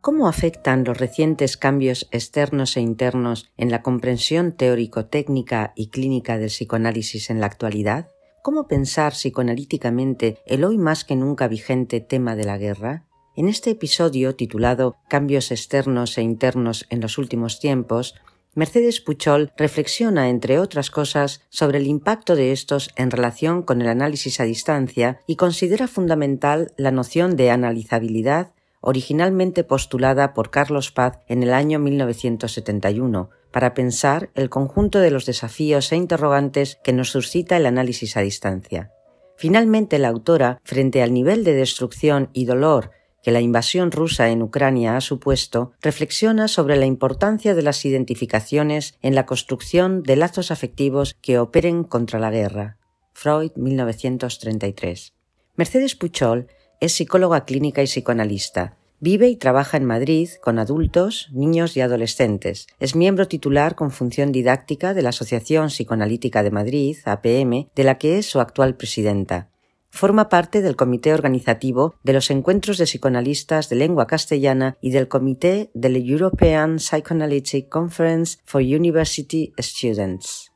¿Cómo afectan los recientes cambios externos e internos en la comprensión teórico-técnica y clínica del psicoanálisis en la actualidad? ¿Cómo pensar psicoanalíticamente el hoy más que nunca vigente tema de la guerra? En este episodio titulado Cambios externos e internos en los últimos tiempos, Mercedes Puchol reflexiona, entre otras cosas, sobre el impacto de estos en relación con el análisis a distancia y considera fundamental la noción de analizabilidad originalmente postulada por Carlos Paz en el año 1971, para pensar el conjunto de los desafíos e interrogantes que nos suscita el análisis a distancia. Finalmente, la autora, frente al nivel de destrucción y dolor que la invasión rusa en Ucrania ha supuesto, reflexiona sobre la importancia de las identificaciones en la construcción de lazos afectivos que operen contra la guerra. Freud, 1933. Mercedes Puchol es psicóloga clínica y psicoanalista. Vive y trabaja en Madrid con adultos, niños y adolescentes. Es miembro titular con función didáctica de la Asociación Psicoanalítica de Madrid, APM, de la que es su actual presidenta. Forma parte del comité organizativo de los encuentros de psicoanalistas de lengua castellana y del comité de la European Psychoanalytic Conference for University Students.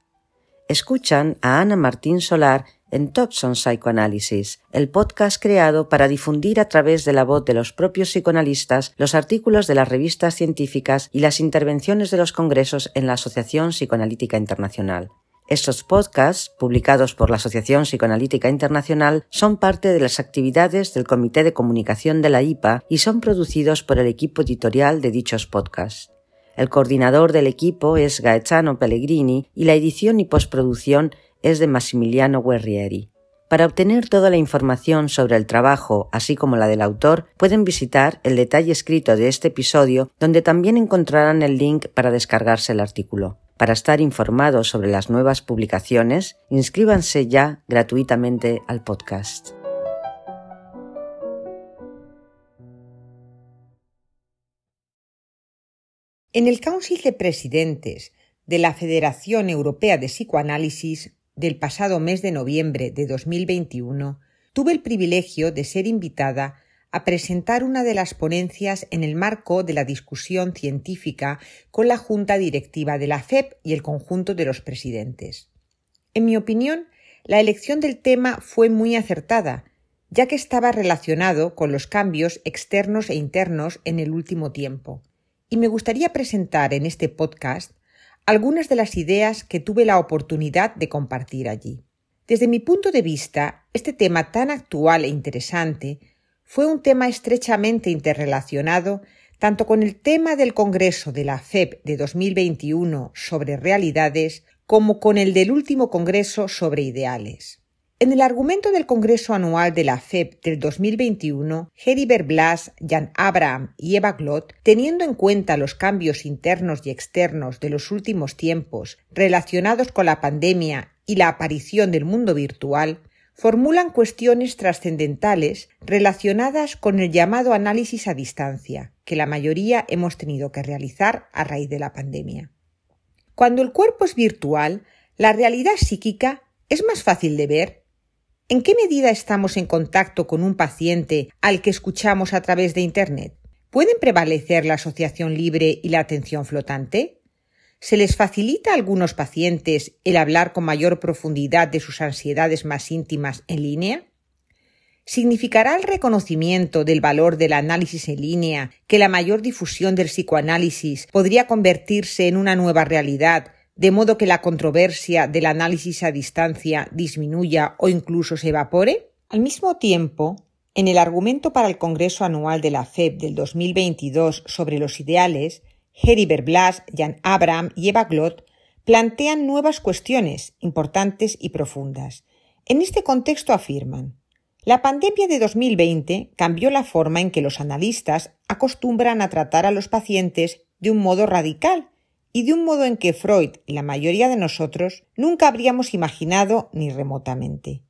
Escuchan a Ana Martín Solar en Topson Psychoanalysis, el podcast creado para difundir a través de la voz de los propios psicoanalistas los artículos de las revistas científicas y las intervenciones de los congresos en la Asociación Psicoanalítica Internacional. Estos podcasts, publicados por la Asociación Psicoanalítica Internacional, son parte de las actividades del Comité de Comunicación de la IPA y son producidos por el equipo editorial de dichos podcasts. El coordinador del equipo es Gaetano Pellegrini y la edición y postproducción es de Massimiliano Guerrieri. Para obtener toda la información sobre el trabajo, así como la del autor, pueden visitar el detalle escrito de este episodio, donde también encontrarán el link para descargarse el artículo. Para estar informados sobre las nuevas publicaciones, inscríbanse ya gratuitamente al podcast. En el Council de Presidentes de la Federación Europea de Psicoanálisis del pasado mes de noviembre de 2021, tuve el privilegio de ser invitada a presentar una de las ponencias en el marco de la discusión científica con la Junta Directiva de la FEP y el conjunto de los presidentes. En mi opinión, la elección del tema fue muy acertada, ya que estaba relacionado con los cambios externos e internos en el último tiempo. Y me gustaría presentar en este podcast algunas de las ideas que tuve la oportunidad de compartir allí. Desde mi punto de vista, este tema tan actual e interesante fue un tema estrechamente interrelacionado tanto con el tema del Congreso de la FEP de 2021 sobre realidades como con el del último Congreso sobre ideales. En el argumento del Congreso Anual de la FEP del 2021, Heribert Blas, Jan Abraham y Eva Glott, teniendo en cuenta los cambios internos y externos de los últimos tiempos relacionados con la pandemia y la aparición del mundo virtual, formulan cuestiones trascendentales relacionadas con el llamado análisis a distancia, que la mayoría hemos tenido que realizar a raíz de la pandemia. Cuando el cuerpo es virtual, la realidad psíquica es más fácil de ver ¿En qué medida estamos en contacto con un paciente al que escuchamos a través de Internet? ¿Pueden prevalecer la asociación libre y la atención flotante? ¿Se les facilita a algunos pacientes el hablar con mayor profundidad de sus ansiedades más íntimas en línea? ¿Significará el reconocimiento del valor del análisis en línea que la mayor difusión del psicoanálisis podría convertirse en una nueva realidad de modo que la controversia del análisis a distancia disminuya o incluso se evapore? Al mismo tiempo, en el argumento para el Congreso Anual de la FEB del 2022 sobre los ideales, Heribert Blas, Jan Abraham y Eva Glott plantean nuevas cuestiones importantes y profundas. En este contexto afirman la pandemia de 2020 cambió la forma en que los analistas acostumbran a tratar a los pacientes de un modo radical y de un modo en que Freud y la mayoría de nosotros nunca habríamos imaginado ni remotamente.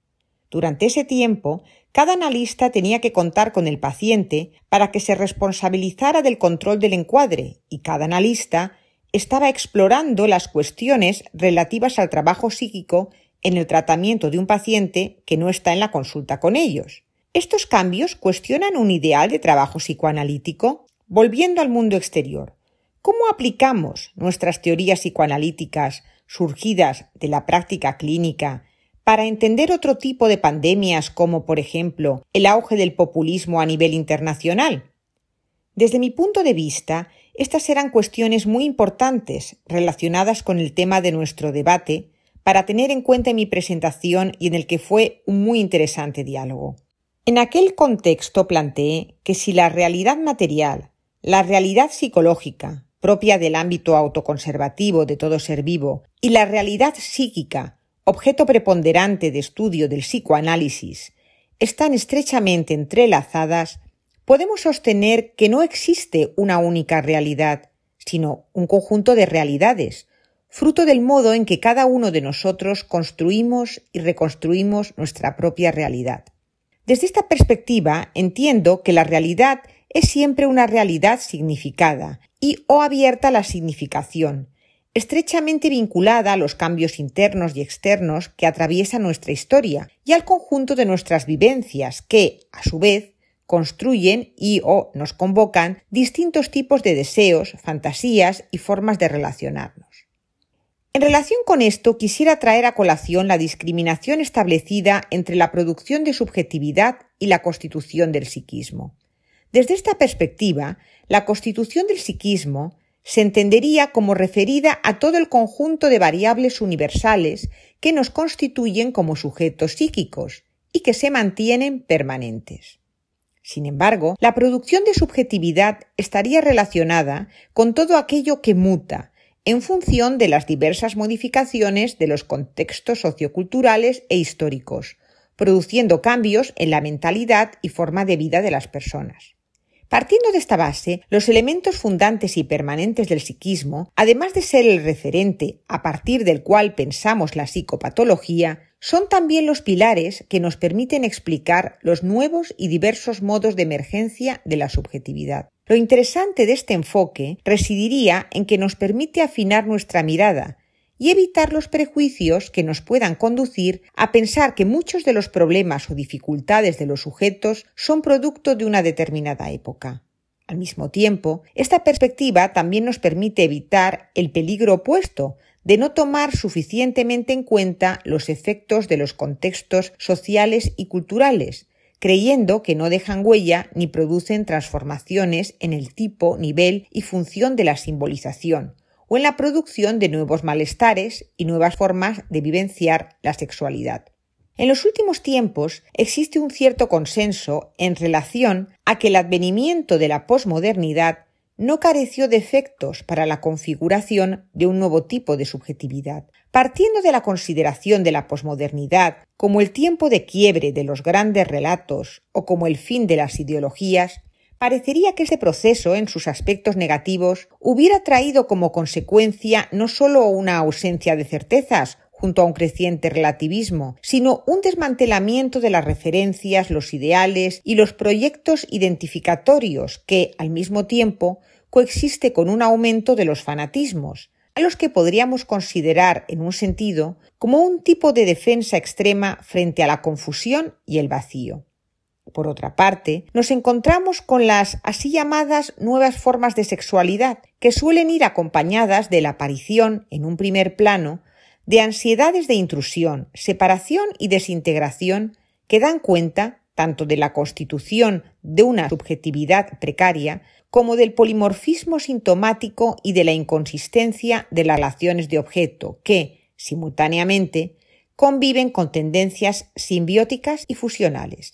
Durante ese tiempo cada analista tenía que contar con el paciente para que se responsabilizara del control del encuadre y cada analista estaba explorando las cuestiones relativas al trabajo psíquico en el tratamiento de un paciente que no está en la consulta con ellos. Estos cambios cuestionan un ideal de trabajo psicoanalítico. Volviendo al mundo exterior, ¿cómo aplicamos nuestras teorías psicoanalíticas surgidas de la práctica clínica para entender otro tipo de pandemias como, por ejemplo, el auge del populismo a nivel internacional? Desde mi punto de vista, estas eran cuestiones muy importantes relacionadas con el tema de nuestro debate para tener en cuenta en mi presentación y en el que fue un muy interesante diálogo. En aquel contexto planteé que si la realidad material, la realidad psicológica, propia del ámbito autoconservativo de todo ser vivo, y la realidad psíquica, objeto preponderante de estudio del psicoanálisis, están estrechamente entrelazadas, podemos sostener que no existe una única realidad, sino un conjunto de realidades, fruto del modo en que cada uno de nosotros construimos y reconstruimos nuestra propia realidad. Desde esta perspectiva entiendo que la realidad es siempre una realidad significada y o abierta a la significación, estrechamente vinculada a los cambios internos y externos que atraviesan nuestra historia y al conjunto de nuestras vivencias que, a su vez, construyen y o nos convocan distintos tipos de deseos, fantasías y formas de relacionarnos. En relación con esto, quisiera traer a colación la discriminación establecida entre la producción de subjetividad y la constitución del psiquismo. Desde esta perspectiva, la constitución del psiquismo se entendería como referida a todo el conjunto de variables universales que nos constituyen como sujetos psíquicos y que se mantienen permanentes. Sin embargo, la producción de subjetividad estaría relacionada con todo aquello que muta en función de las diversas modificaciones de los contextos socioculturales e históricos, produciendo cambios en la mentalidad y forma de vida de las personas. Partiendo de esta base, los elementos fundantes y permanentes del psiquismo, además de ser el referente a partir del cual pensamos la psicopatología, son también los pilares que nos permiten explicar los nuevos y diversos modos de emergencia de la subjetividad. Lo interesante de este enfoque residiría en que nos permite afinar nuestra mirada y evitar los prejuicios que nos puedan conducir a pensar que muchos de los problemas o dificultades de los sujetos son producto de una determinada época. Al mismo tiempo, esta perspectiva también nos permite evitar el peligro opuesto de no tomar suficientemente en cuenta los efectos de los contextos sociales y culturales, creyendo que no dejan huella ni producen transformaciones en el tipo, nivel y función de la simbolización, o en la producción de nuevos malestares y nuevas formas de vivenciar la sexualidad. En los últimos tiempos existe un cierto consenso en relación a que el advenimiento de la posmodernidad no careció de efectos para la configuración de un nuevo tipo de subjetividad. Partiendo de la consideración de la posmodernidad como el tiempo de quiebre de los grandes relatos o como el fin de las ideologías, parecería que este proceso, en sus aspectos negativos, hubiera traído como consecuencia no sólo una ausencia de certezas junto a un creciente relativismo, sino un desmantelamiento de las referencias, los ideales y los proyectos identificatorios que, al mismo tiempo, coexiste con un aumento de los fanatismos, a los que podríamos considerar, en un sentido, como un tipo de defensa extrema frente a la confusión y el vacío. Por otra parte, nos encontramos con las así llamadas nuevas formas de sexualidad, que suelen ir acompañadas de la aparición, en un primer plano, de ansiedades de intrusión, separación y desintegración que dan cuenta tanto de la constitución de una subjetividad precaria como del polimorfismo sintomático y de la inconsistencia de las relaciones de objeto que, simultáneamente, conviven con tendencias simbióticas y fusionales.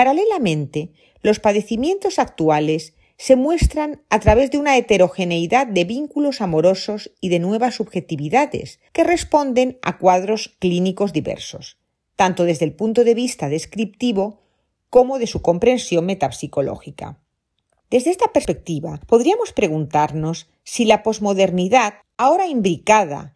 Paralelamente, los padecimientos actuales se muestran a través de una heterogeneidad de vínculos amorosos y de nuevas subjetividades que responden a cuadros clínicos diversos, tanto desde el punto de vista descriptivo como de su comprensión metapsicológica. Desde esta perspectiva, podríamos preguntarnos si la posmodernidad, ahora imbricada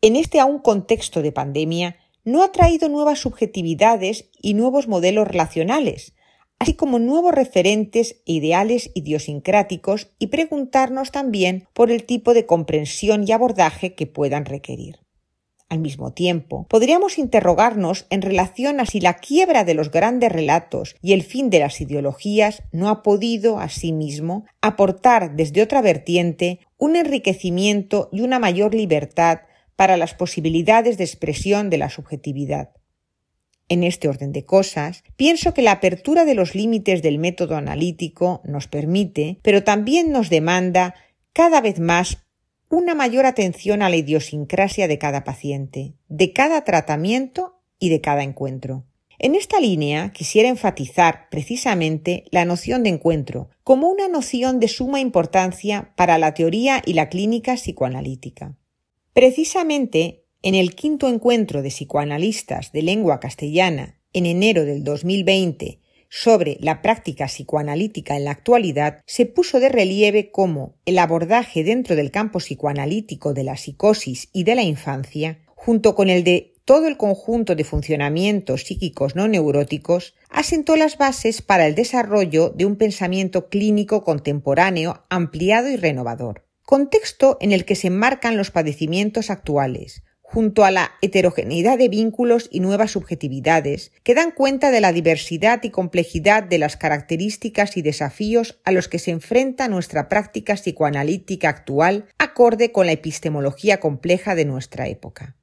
en este aún contexto de pandemia, no ha traído nuevas subjetividades y nuevos modelos relacionales, así como nuevos referentes e ideales idiosincráticos y preguntarnos también por el tipo de comprensión y abordaje que puedan requerir. Al mismo tiempo, podríamos interrogarnos en relación a si la quiebra de los grandes relatos y el fin de las ideologías no ha podido, asimismo, aportar desde otra vertiente un enriquecimiento y una mayor libertad para las posibilidades de expresión de la subjetividad. En este orden de cosas, pienso que la apertura de los límites del método analítico nos permite, pero también nos demanda cada vez más una mayor atención a la idiosincrasia de cada paciente, de cada tratamiento y de cada encuentro. En esta línea quisiera enfatizar precisamente la noción de encuentro como una noción de suma importancia para la teoría y la clínica psicoanalítica. Precisamente en el quinto encuentro de psicoanalistas de lengua castellana en enero del 2020 sobre la práctica psicoanalítica en la actualidad, se puso de relieve cómo el abordaje dentro del campo psicoanalítico de la psicosis y de la infancia, junto con el de todo el conjunto de funcionamientos psíquicos no neuróticos, asentó las bases para el desarrollo de un pensamiento clínico contemporáneo ampliado y renovador. Contexto en el que se enmarcan los padecimientos actuales, junto a la heterogeneidad de vínculos y nuevas subjetividades, que dan cuenta de la diversidad y complejidad de las características y desafíos a los que se enfrenta nuestra práctica psicoanalítica actual, acorde con la epistemología compleja de nuestra época.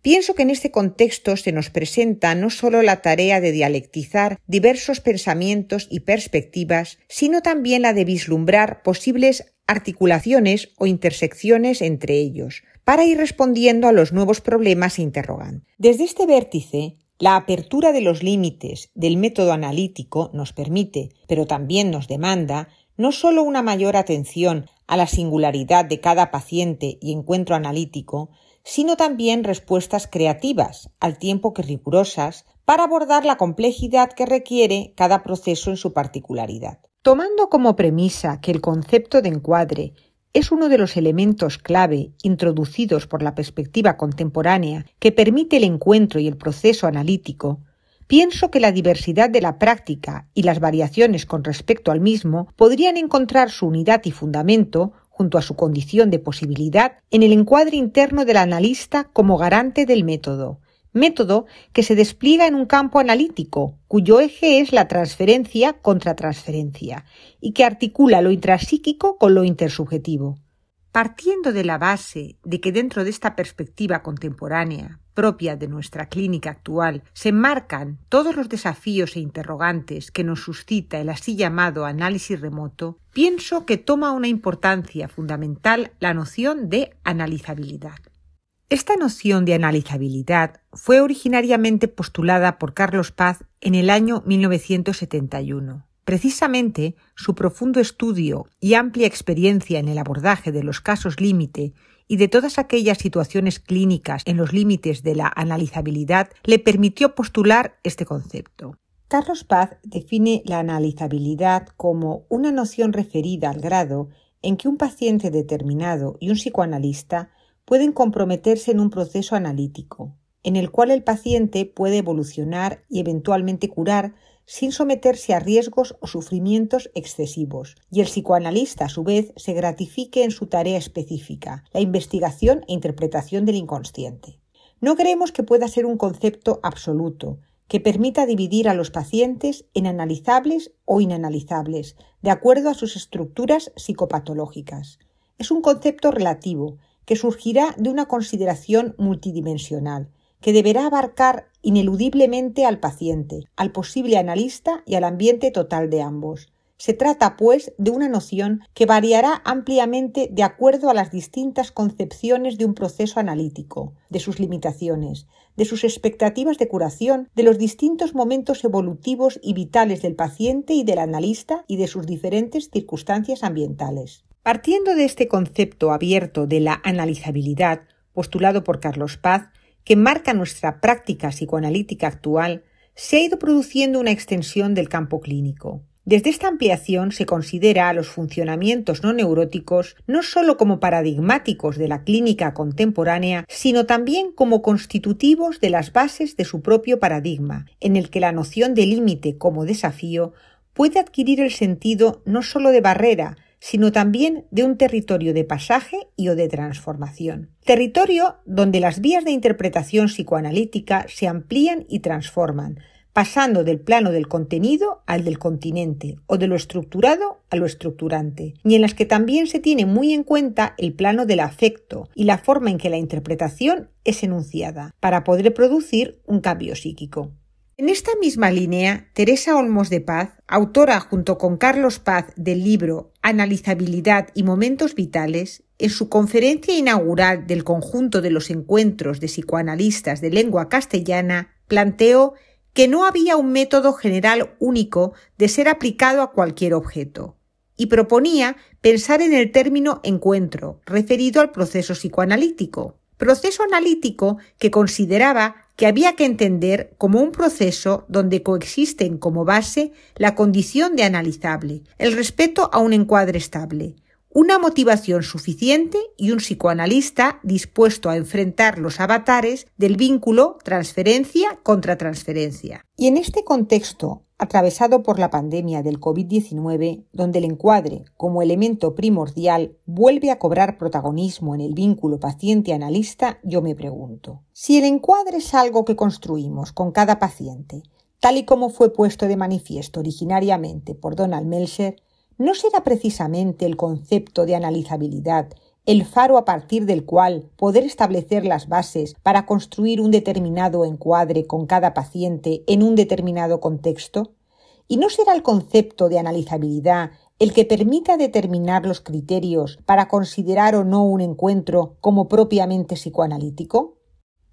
Pienso que en este contexto se nos presenta no solo la tarea de dialectizar diversos pensamientos y perspectivas, sino también la de vislumbrar posibles articulaciones o intersecciones entre ellos, para ir respondiendo a los nuevos problemas e interrogantes. Desde este vértice, la apertura de los límites del método analítico nos permite, pero también nos demanda, no solo una mayor atención a la singularidad de cada paciente y encuentro analítico, sino también respuestas creativas, al tiempo que rigurosas, para abordar la complejidad que requiere cada proceso en su particularidad. Tomando como premisa que el concepto de encuadre es uno de los elementos clave introducidos por la perspectiva contemporánea que permite el encuentro y el proceso analítico, pienso que la diversidad de la práctica y las variaciones con respecto al mismo podrían encontrar su unidad y fundamento junto a su condición de posibilidad en el encuadre interno del analista como garante del método, método que se despliega en un campo analítico, cuyo eje es la transferencia contra transferencia, y que articula lo intrapsíquico con lo intersubjetivo. Partiendo de la base de que dentro de esta perspectiva contemporánea, propia de nuestra clínica actual, se enmarcan todos los desafíos e interrogantes que nos suscita el así llamado análisis remoto, pienso que toma una importancia fundamental la noción de analizabilidad. Esta noción de analizabilidad fue originariamente postulada por Carlos Paz en el año 1971. Precisamente su profundo estudio y amplia experiencia en el abordaje de los casos límite y de todas aquellas situaciones clínicas en los límites de la analizabilidad le permitió postular este concepto. Carlos Paz define la analizabilidad como una noción referida al grado en que un paciente determinado y un psicoanalista pueden comprometerse en un proceso analítico, en el cual el paciente puede evolucionar y eventualmente curar sin someterse a riesgos o sufrimientos excesivos, y el psicoanalista a su vez se gratifique en su tarea específica, la investigación e interpretación del inconsciente. No creemos que pueda ser un concepto absoluto, que permita dividir a los pacientes en analizables o inanalizables, de acuerdo a sus estructuras psicopatológicas. Es un concepto relativo, que surgirá de una consideración multidimensional, que deberá abarcar ineludiblemente al paciente, al posible analista y al ambiente total de ambos. Se trata, pues, de una noción que variará ampliamente de acuerdo a las distintas concepciones de un proceso analítico, de sus limitaciones, de sus expectativas de curación, de los distintos momentos evolutivos y vitales del paciente y del analista y de sus diferentes circunstancias ambientales. Partiendo de este concepto abierto de la analizabilidad, postulado por Carlos Paz, que marca nuestra práctica psicoanalítica actual, se ha ido produciendo una extensión del campo clínico. Desde esta ampliación se considera a los funcionamientos no neuróticos no sólo como paradigmáticos de la clínica contemporánea, sino también como constitutivos de las bases de su propio paradigma, en el que la noción de límite como desafío puede adquirir el sentido no sólo de barrera, sino también de un territorio de pasaje y o de transformación. Territorio donde las vías de interpretación psicoanalítica se amplían y transforman, pasando del plano del contenido al del continente o de lo estructurado a lo estructurante, y en las que también se tiene muy en cuenta el plano del afecto y la forma en que la interpretación es enunciada, para poder producir un cambio psíquico. En esta misma línea, Teresa Olmos de Paz, autora junto con Carlos Paz del libro Analizabilidad y Momentos Vitales, en su conferencia inaugural del conjunto de los encuentros de psicoanalistas de lengua castellana, planteó que no había un método general único de ser aplicado a cualquier objeto, y proponía pensar en el término encuentro, referido al proceso psicoanalítico, proceso analítico que consideraba que había que entender como un proceso donde coexisten como base la condición de analizable, el respeto a un encuadre estable, una motivación suficiente y un psicoanalista dispuesto a enfrentar los avatares del vínculo transferencia contra transferencia. Y en este contexto, atravesado por la pandemia del COVID-19, donde el encuadre, como elemento primordial, vuelve a cobrar protagonismo en el vínculo paciente-analista, yo me pregunto, si el encuadre es algo que construimos con cada paciente, tal y como fue puesto de manifiesto originariamente por Donald Melcher, ¿no será precisamente el concepto de analizabilidad el faro a partir del cual poder establecer las bases para construir un determinado encuadre con cada paciente en un determinado contexto? ¿Y no será el concepto de analizabilidad el que permita determinar los criterios para considerar o no un encuentro como propiamente psicoanalítico?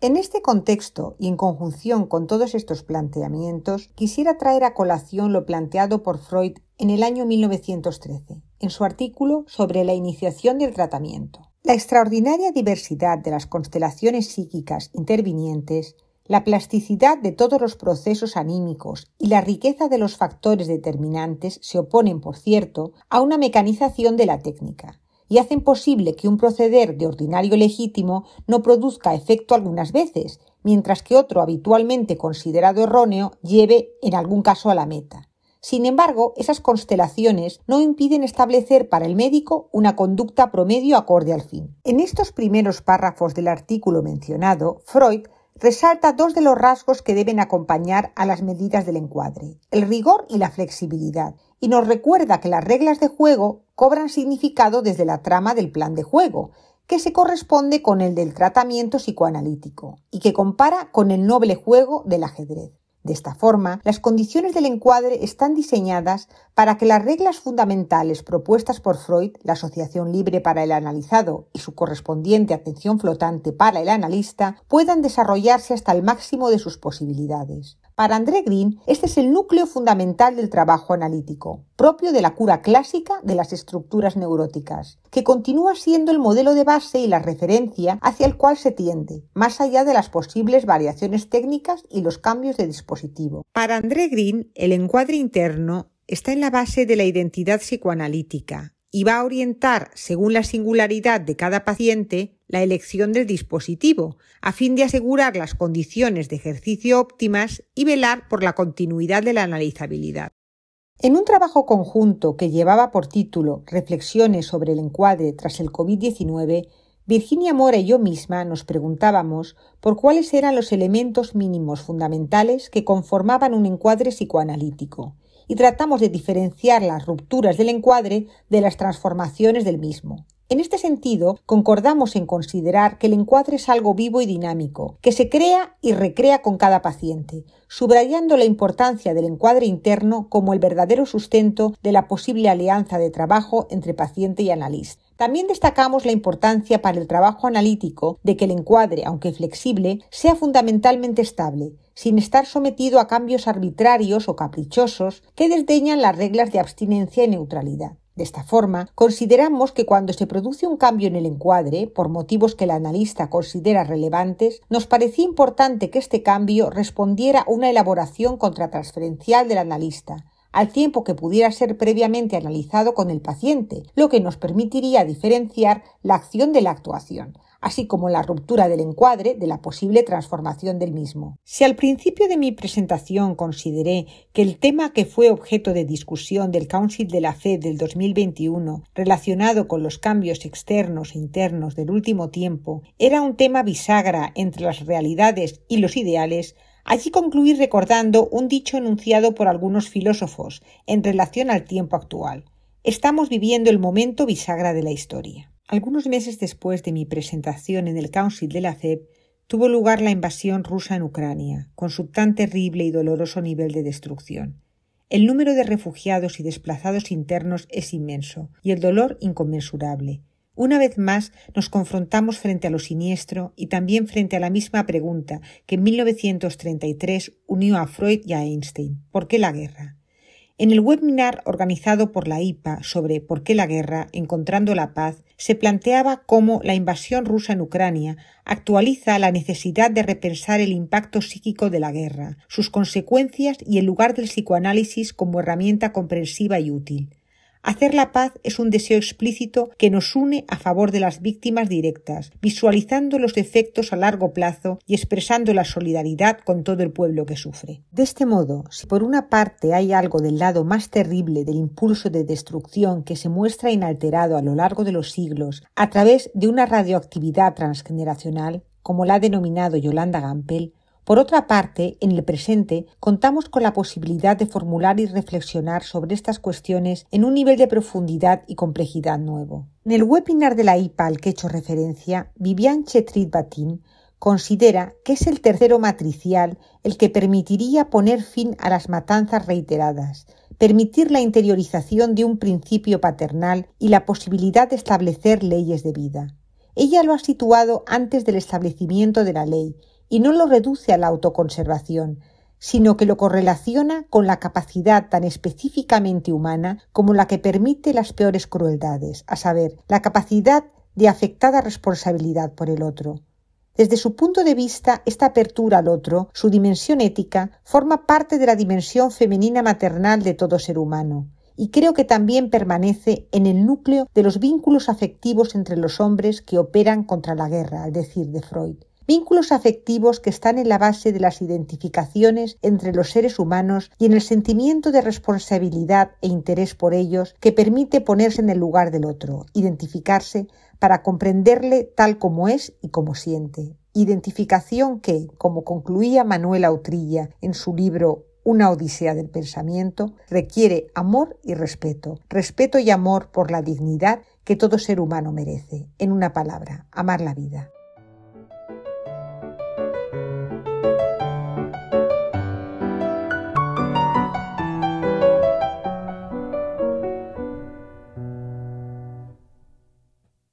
En este contexto y en conjunción con todos estos planteamientos, quisiera traer a colación lo planteado por Freud en el año 1913, en su artículo sobre la iniciación del tratamiento. La extraordinaria diversidad de las constelaciones psíquicas intervinientes, la plasticidad de todos los procesos anímicos y la riqueza de los factores determinantes se oponen, por cierto, a una mecanización de la técnica, y hacen posible que un proceder de ordinario legítimo no produzca efecto algunas veces, mientras que otro habitualmente considerado erróneo lleve en algún caso a la meta. Sin embargo, esas constelaciones no impiden establecer para el médico una conducta promedio acorde al fin. En estos primeros párrafos del artículo mencionado, Freud resalta dos de los rasgos que deben acompañar a las medidas del encuadre, el rigor y la flexibilidad, y nos recuerda que las reglas de juego cobran significado desde la trama del plan de juego, que se corresponde con el del tratamiento psicoanalítico y que compara con el noble juego del ajedrez. De esta forma, las condiciones del encuadre están diseñadas para que las reglas fundamentales propuestas por Freud, la asociación libre para el analizado y su correspondiente atención flotante para el analista, puedan desarrollarse hasta el máximo de sus posibilidades. Para André Green, este es el núcleo fundamental del trabajo analítico, propio de la cura clásica de las estructuras neuróticas, que continúa siendo el modelo de base y la referencia hacia el cual se tiende, más allá de las posibles variaciones técnicas y los cambios de dispositivo. Para André Green, el encuadre interno está en la base de la identidad psicoanalítica, y va a orientar, según la singularidad de cada paciente, la elección del dispositivo, a fin de asegurar las condiciones de ejercicio óptimas y velar por la continuidad de la analizabilidad. En un trabajo conjunto que llevaba por título Reflexiones sobre el encuadre tras el COVID-19, Virginia Mora y yo misma nos preguntábamos por cuáles eran los elementos mínimos fundamentales que conformaban un encuadre psicoanalítico y tratamos de diferenciar las rupturas del encuadre de las transformaciones del mismo. En este sentido, concordamos en considerar que el encuadre es algo vivo y dinámico, que se crea y recrea con cada paciente, subrayando la importancia del encuadre interno como el verdadero sustento de la posible alianza de trabajo entre paciente y analista. También destacamos la importancia para el trabajo analítico de que el encuadre, aunque flexible, sea fundamentalmente estable, sin estar sometido a cambios arbitrarios o caprichosos que desdeñan las reglas de abstinencia y neutralidad. De esta forma, consideramos que cuando se produce un cambio en el encuadre, por motivos que el analista considera relevantes, nos parecía importante que este cambio respondiera a una elaboración contratransferencial del analista, al tiempo que pudiera ser previamente analizado con el paciente, lo que nos permitiría diferenciar la acción de la actuación, así como la ruptura del encuadre de la posible transformación del mismo. Si al principio de mi presentación consideré que el tema que fue objeto de discusión del Council de la Fe del 2021 relacionado con los cambios externos e internos del último tiempo era un tema bisagra entre las realidades y los ideales, Allí concluí recordando un dicho enunciado por algunos filósofos en relación al tiempo actual. Estamos viviendo el momento bisagra de la historia. Algunos meses después de mi presentación en el Council de la FEB, tuvo lugar la invasión rusa en Ucrania, con su tan terrible y doloroso nivel de destrucción. El número de refugiados y desplazados internos es inmenso y el dolor inconmensurable. Una vez más nos confrontamos frente a lo siniestro y también frente a la misma pregunta que en 1933 unió a Freud y a Einstein ¿por qué la guerra? En el webinar organizado por la IPA sobre ¿Por qué la guerra? Encontrando la paz, se planteaba cómo la invasión rusa en Ucrania actualiza la necesidad de repensar el impacto psíquico de la guerra, sus consecuencias y el lugar del psicoanálisis como herramienta comprensiva y útil. Hacer la paz es un deseo explícito que nos une a favor de las víctimas directas, visualizando los efectos a largo plazo y expresando la solidaridad con todo el pueblo que sufre. De este modo, si por una parte hay algo del lado más terrible del impulso de destrucción que se muestra inalterado a lo largo de los siglos a través de una radioactividad transgeneracional, como la ha denominado Yolanda Gampel, por otra parte, en el presente contamos con la posibilidad de formular y reflexionar sobre estas cuestiones en un nivel de profundidad y complejidad nuevo. En el webinar de la IPA al que he hecho referencia, Vivian Chetrit-Batin considera que es el tercero matricial el que permitiría poner fin a las matanzas reiteradas, permitir la interiorización de un principio paternal y la posibilidad de establecer leyes de vida. Ella lo ha situado antes del establecimiento de la ley y no lo reduce a la autoconservación, sino que lo correlaciona con la capacidad tan específicamente humana como la que permite las peores crueldades, a saber, la capacidad de afectada responsabilidad por el otro. Desde su punto de vista, esta apertura al otro, su dimensión ética, forma parte de la dimensión femenina maternal de todo ser humano, y creo que también permanece en el núcleo de los vínculos afectivos entre los hombres que operan contra la guerra, al decir de Freud vínculos afectivos que están en la base de las identificaciones entre los seres humanos y en el sentimiento de responsabilidad e interés por ellos que permite ponerse en el lugar del otro, identificarse para comprenderle tal como es y como siente. Identificación que, como concluía Manuela Utrilla en su libro Una Odisea del Pensamiento, requiere amor y respeto, respeto y amor por la dignidad que todo ser humano merece. En una palabra, amar la vida.